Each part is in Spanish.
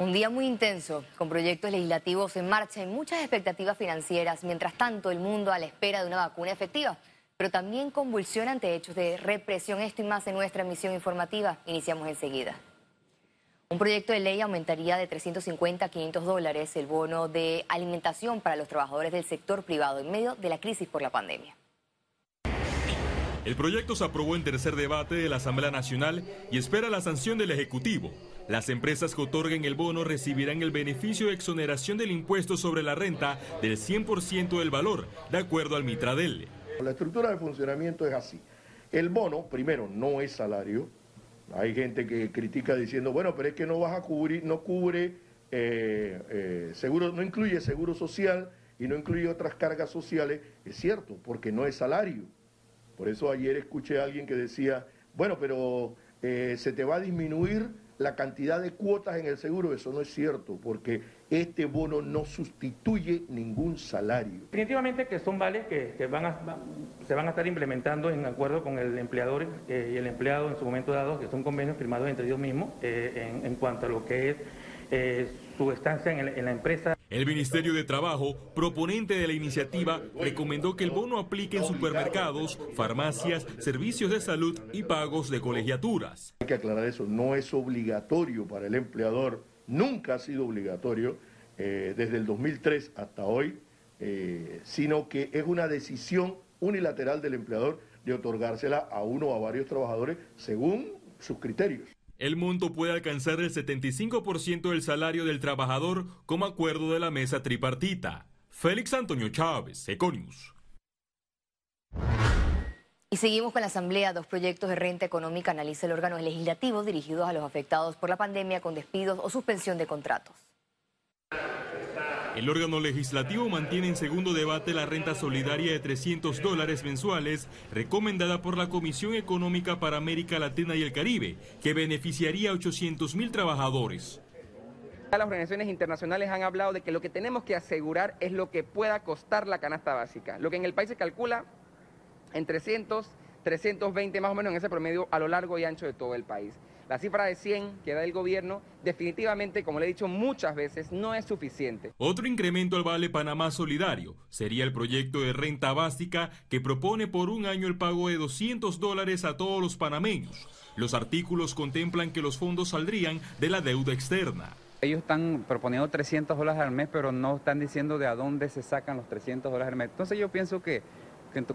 Un día muy intenso, con proyectos legislativos en marcha y muchas expectativas financieras. Mientras tanto, el mundo a la espera de una vacuna efectiva, pero también convulsiona ante hechos de represión. Esto y más en nuestra emisión informativa. Iniciamos enseguida. Un proyecto de ley aumentaría de 350 a 500 dólares el bono de alimentación para los trabajadores del sector privado en medio de la crisis por la pandemia. El proyecto se aprobó en tercer debate de la Asamblea Nacional y espera la sanción del Ejecutivo. Las empresas que otorguen el bono recibirán el beneficio de exoneración del impuesto sobre la renta del 100% del valor, de acuerdo al Mitradel. La estructura de funcionamiento es así. El bono, primero, no es salario. Hay gente que critica diciendo, bueno, pero es que no vas a cubrir, no cubre eh, eh, seguro, no incluye seguro social y no incluye otras cargas sociales. Es cierto, porque no es salario. Por eso ayer escuché a alguien que decía, bueno, pero eh, se te va a disminuir la cantidad de cuotas en el seguro. Eso no es cierto, porque este bono no sustituye ningún salario. Definitivamente que son vales que, se van a estar implementando en acuerdo con el empleador eh, y el empleado en su momento dado, que son convenios firmados entre ellos mismos eh, en, cuanto a lo que es su estancia en la empresa el Ministerio de Trabajo, proponente de la iniciativa, recomendó que el bono aplique en supermercados, farmacias, servicios de salud y pagos de colegiaturas. Hay que aclarar eso, no es obligatorio para el empleador, nunca ha sido obligatorio eh, desde el 2003 hasta hoy, eh, sino que es una decisión unilateral del empleador de otorgársela a uno o a varios trabajadores según sus criterios. El monto puede alcanzar el 75% del salario del trabajador como acuerdo de la mesa tripartita. Félix Antonio Chávez, Econius. Y seguimos con la Asamblea. Dos proyectos de renta económica analiza el órgano legislativo dirigidos a los afectados por la pandemia con despidos o suspensión de contratos. El órgano legislativo mantiene en segundo debate la renta solidaria de 300 dólares mensuales recomendada por la Comisión Económica para América Latina y el Caribe, que beneficiaría a 800 mil trabajadores. Las organizaciones internacionales han hablado de que lo que tenemos que asegurar es lo que pueda costar la canasta básica. Lo que en el país se calcula en 300, 320 más o menos en ese promedio a lo largo y ancho de todo el país. La cifra de 100 que da el gobierno definitivamente, como le he dicho muchas veces, no es suficiente. Otro incremento al Vale Panamá Solidario sería el proyecto de renta básica que propone por un año el pago de 200 dólares a todos los panameños. Los artículos contemplan que los fondos saldrían de la deuda externa. Ellos están proponiendo 300 dólares al mes, pero no están diciendo de a dónde se sacan los 300 dólares al mes. Entonces yo pienso que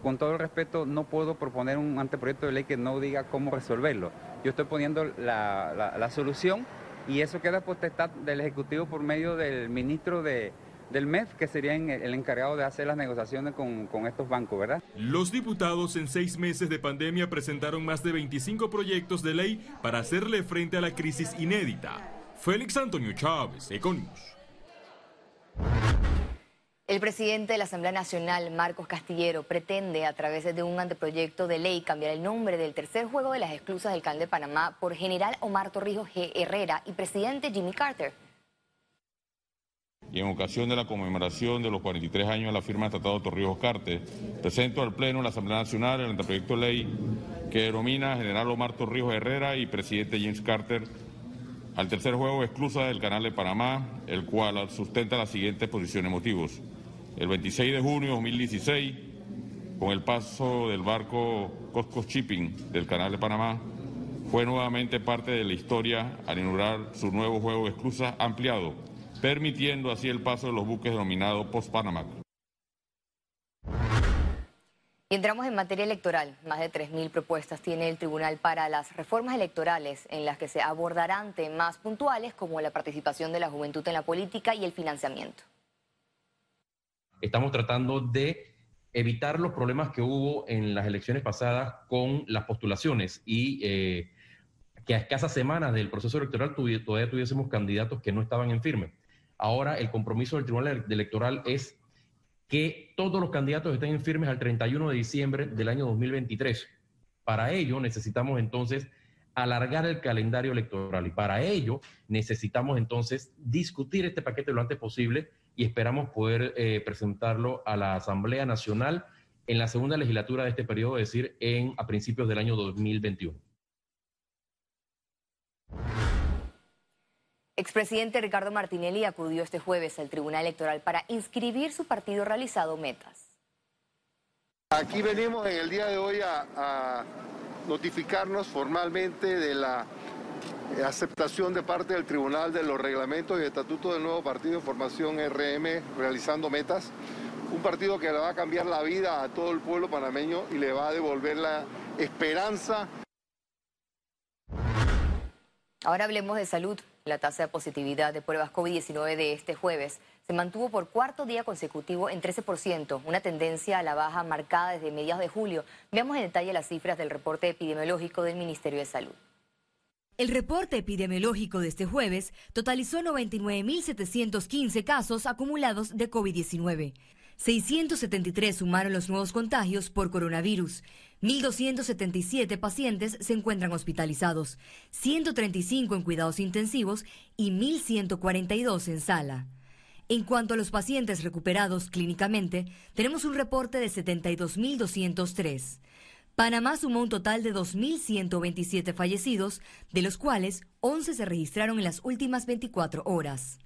con todo el respeto, no puedo proponer un anteproyecto de ley que no diga cómo resolverlo. Yo estoy poniendo la, solución y eso queda potestad del Ejecutivo por medio del ministro de, del MEF, que sería el encargado de hacer las negociaciones con, con, estos bancos, ¿verdad? Los diputados en seis meses de pandemia presentaron más de 25 proyectos de ley para hacerle frente a la crisis inédita. Félix Antonio Chávez, Econius. El presidente de la Asamblea Nacional, Marcos Castillero, pretende a través de un anteproyecto de ley cambiar el nombre del tercer juego de las exclusas del Canal de Panamá por General Omar Torrijos G. Herrera y presidente Jimmy Carter. Y en ocasión de la conmemoración de los 43 años de la firma del Tratado Torrijos Carter, presento al Pleno de la Asamblea Nacional el anteproyecto de ley que denomina General Omar Torrijos Herrera y presidente James Carter al tercer juego exclusa del Canal de Panamá, el cual sustenta las siguientes posiciones motivos el 26 de junio de 2016, con el paso del barco Costco Shipping del Canal de Panamá, fue nuevamente parte de la historia al inaugurar su nuevo juego de esclusas ampliado, permitiendo así el paso de los buques denominados Post-Panamá. Y entramos en materia electoral. Más de 3.000 propuestas tiene el Tribunal para las reformas electorales, en las que se abordarán temas puntuales como la participación de la juventud en la política y el financiamiento estamos tratando de evitar los problemas que hubo en las elecciones pasadas con las postulaciones y eh, que a escasas semanas del proceso electoral todavía tuviésemos candidatos que no estaban en firme. Ahora el compromiso del Tribunal Electoral es que todos los candidatos estén en firmes al 31 de diciembre del año 2023. Para ello necesitamos entonces alargar el calendario electoral y para ello necesitamos entonces discutir este paquete lo antes posible y esperamos poder eh, presentarlo a la Asamblea Nacional en la segunda legislatura de este periodo, es decir, en, a principios del año 2021. Expresidente Ricardo Martinelli acudió este jueves al Tribunal Electoral para inscribir su partido realizado Metas. Aquí venimos en el día de hoy a, notificarnos formalmente de la aceptación de parte del Tribunal de los reglamentos y estatutos del nuevo partido de formación RM realizando metas. Un partido que le va a cambiar la vida a todo el pueblo panameño y le va a devolver la esperanza. Ahora hablemos de salud. La tasa de positividad de pruebas COVID-19 de este jueves se mantuvo por cuarto día consecutivo en 13%, una tendencia a la baja marcada desde mediados de julio. Veamos en detalle las cifras del reporte epidemiológico del Ministerio de Salud. El reporte epidemiológico de este jueves totalizó 99.715 casos acumulados de COVID-19. 673 sumaron los nuevos contagios por coronavirus. 1.277 pacientes se encuentran hospitalizados, 135 en cuidados intensivos y 1.142 en sala. En cuanto a los pacientes recuperados clínicamente, tenemos un reporte de 72.203. Panamá sumó un total de 2.127 fallecidos, de los cuales 11 se registraron en las últimas 24 horas.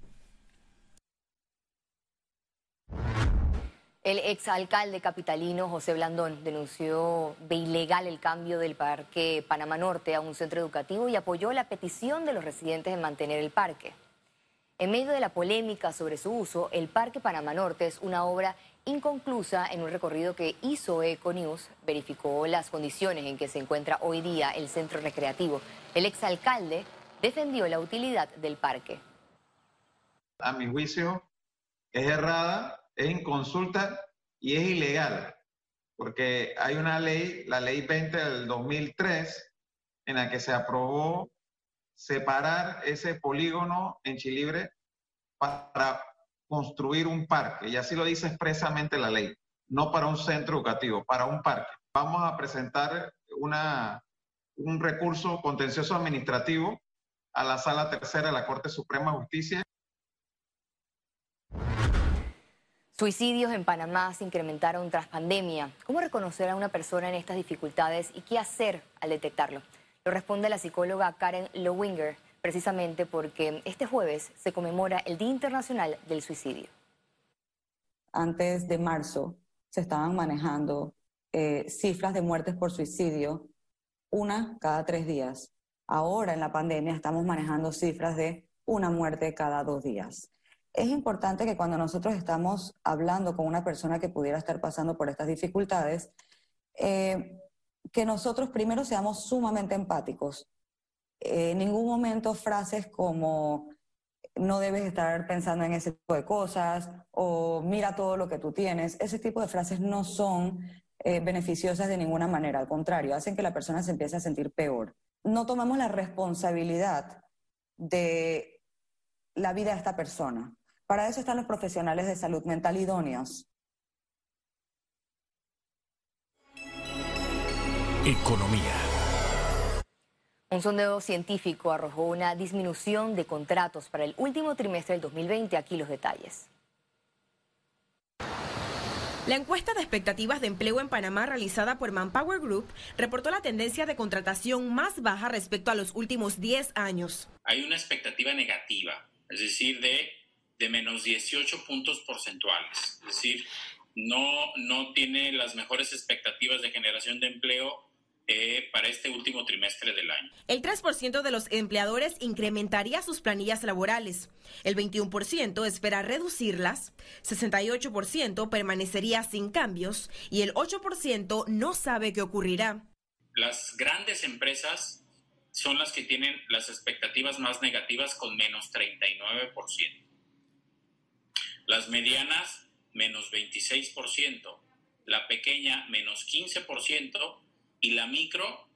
El exalcalde capitalino José Blandón denunció de ilegal el cambio del Parque Panamá Norte a un centro educativo y apoyó la petición de los residentes de mantener el parque. En medio de la polémica sobre su uso, el Parque Panamá Norte es una obra inconclusa en un recorrido que hizo Econews, verificó las condiciones en que se encuentra hoy día el centro recreativo. El exalcalde defendió la utilidad del parque. A mi juicio es errada es inconsulta y es ilegal, porque hay una ley, la ley 20 del 2003, en la que se aprobó separar ese polígono en Chilibre para construir un parque, y así lo dice expresamente la ley, no para un centro educativo, para un parque. Vamos a presentar una, un recurso contencioso administrativo a la Sala Tercera de la Corte Suprema de Justicia Suicidios en Panamá se incrementaron tras pandemia. ¿Cómo reconocer a una persona en estas dificultades y qué hacer al detectarlo? Lo responde la psicóloga Karen Lowinger, precisamente porque este jueves se conmemora el Día Internacional del Suicidio. Antes de marzo se estaban manejando eh, cifras de muertes por suicidio, una cada tres días. Ahora en la pandemia estamos manejando cifras de una muerte cada dos días es importante que cuando nosotros estamos hablando con una persona que pudiera estar pasando por estas dificultades, eh, que nosotros primero seamos sumamente empáticos. En ningún momento frases como no debes estar pensando en ese tipo de cosas o mira todo lo que tú tienes, ese tipo de frases no son eh, beneficiosas de ninguna manera, al contrario, hacen que la persona se empiece a sentir peor. No tomamos la responsabilidad de la vida de esta persona. Para eso están los profesionales de salud mental idóneos. Economía. Un sondeo científico arrojó una disminución de contratos para el último trimestre del 2020. Aquí los detalles. La encuesta de expectativas de empleo en Panamá realizada por Manpower Group reportó la tendencia de contratación más baja respecto a los últimos 10 años. Hay una expectativa negativa, es decir, de de menos 18 puntos porcentuales. Es decir, no, no tiene las mejores expectativas de generación de empleo eh, para este último trimestre del año. El 3% de los empleadores incrementaría sus planillas laborales, el 21% espera reducirlas, 68% permanecería sin cambios y el 8% no sabe qué ocurrirá. Las grandes empresas son las que tienen las expectativas más negativas con menos 39% las medianas menos 26%, la pequeña menos 15% y la micro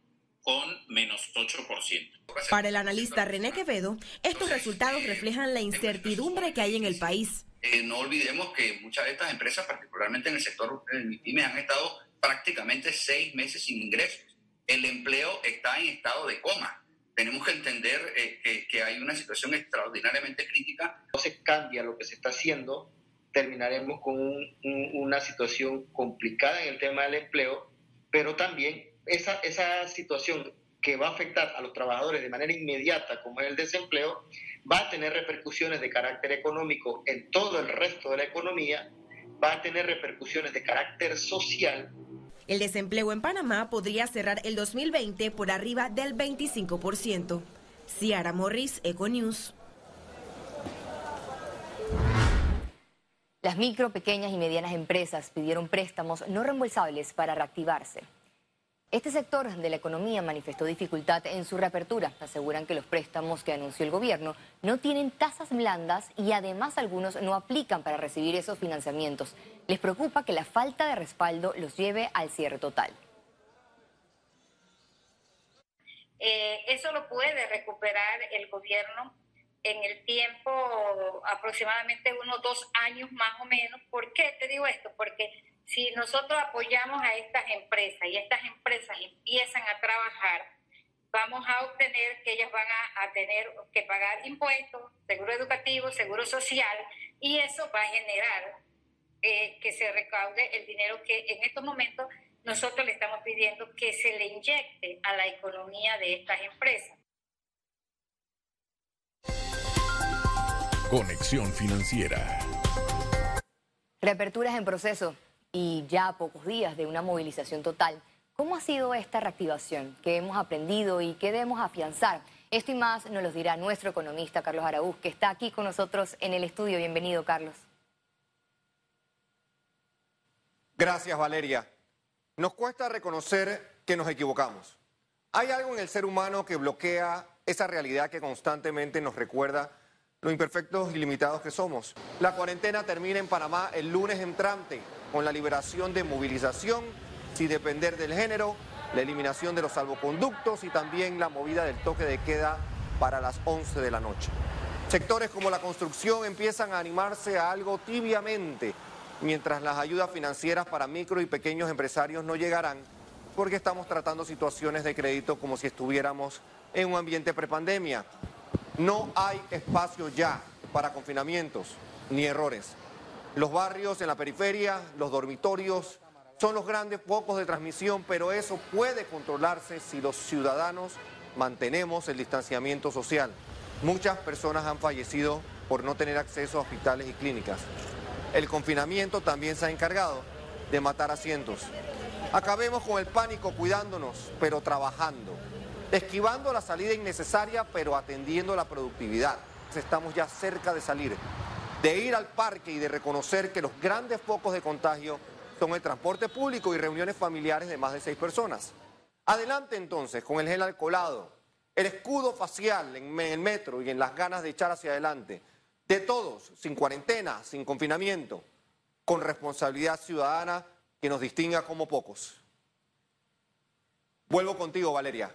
con menos 8%. Para el analista René Quevedo, estos resultados reflejan la incertidumbre que hay en el país. Eh, no olvidemos que muchas de estas empresas, particularmente en el sector MIPYME, han estado prácticamente seis meses sin ingresos. El empleo está en estado de coma. Tenemos que entender eh, que, que hay una situación extraordinariamente crítica. No se cambia lo que se está haciendo, terminaremos con una situación complicada en el tema del empleo, pero también esa, esa situación que va a afectar a los trabajadores de manera inmediata, como es el desempleo, va a tener repercusiones de carácter económico en todo el resto de la economía, va a tener repercusiones de carácter social. El desempleo en Panamá podría cerrar el 2020 por arriba del 25%. Ciara Morris, Econews. Las micro, pequeñas y medianas empresas pidieron préstamos no reembolsables para reactivarse. Este sector de la economía manifestó dificultad en su reapertura. Aseguran que los préstamos que anunció el gobierno no tienen tasas blandas y además algunos no aplican para recibir esos financiamientos. Les preocupa que la falta de respaldo los lleve al cierre total. Eh, eso lo puede recuperar el gobierno en el tiempo aproximadamente unos dos años más o menos. ¿Por qué te digo esto? Porque si nosotros apoyamos a estas empresas y estas empresas empiezan a trabajar, vamos a obtener que ellas van a, tener que pagar impuestos, seguro educativo, seguro social, y eso va a generar eh, que se recaude el dinero que en estos momentos nosotros le estamos pidiendo que se le inyecte a la economía de estas empresas. Conexión financiera. Reaperturas en proceso y ya a pocos días de una movilización total. ¿Cómo ha sido esta reactivación? ¿Qué hemos aprendido y qué debemos afianzar? Esto y más nos lo dirá nuestro economista Carlos Araúz, que está aquí con nosotros en el estudio. Bienvenido, Carlos. Gracias, Valeria. Nos cuesta reconocer que nos equivocamos. Hay algo en el ser humano que bloquea esa realidad que constantemente nos recuerda lo imperfectos y limitados que somos. La cuarentena termina en Panamá el lunes entrante con la liberación de movilización sin depender del género, la eliminación de los salvoconductos y también la movida del toque de queda para las 11 de la noche. Sectores como la construcción empiezan a animarse a algo tibiamente, mientras las ayudas financieras para micro y pequeños empresarios no llegarán, porque estamos tratando situaciones de crédito como si estuviéramos en un ambiente prepandemia. No hay espacio ya para confinamientos ni errores. Los barrios en la periferia, los dormitorios, son los grandes focos de transmisión, pero eso puede controlarse si los ciudadanos mantenemos el distanciamiento social. Muchas personas han fallecido por no tener acceso a hospitales y clínicas. El confinamiento también se ha encargado de matar a cientos. Acabemos con el pánico cuidándonos, pero trabajando. Esquivando la salida innecesaria, pero atendiendo la productividad. Estamos ya cerca de salir de ir al parque y de reconocer que los grandes focos de contagio son el transporte público y reuniones familiares de más de seis personas. Adelante entonces con el gel alcoholado, el escudo facial en el metro y en las ganas de echar hacia adelante, de todos, sin cuarentena, sin confinamiento, con responsabilidad ciudadana que nos distinga como pocos. Vuelvo contigo, Valeria.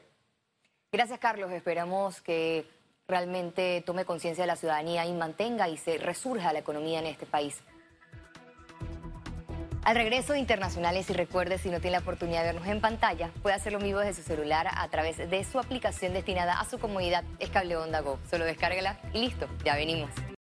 Gracias, Carlos. Esperamos que realmente tome conciencia de la ciudadanía y mantenga y se resurja la economía en este país. Al regreso internacionales y recuerde si no tiene la oportunidad de vernos en pantalla, puede hacerlo vivo desde su celular a través de su aplicación destinada a su comodidad, es Cable Onda Go. Solo descárgala y listo, ya venimos.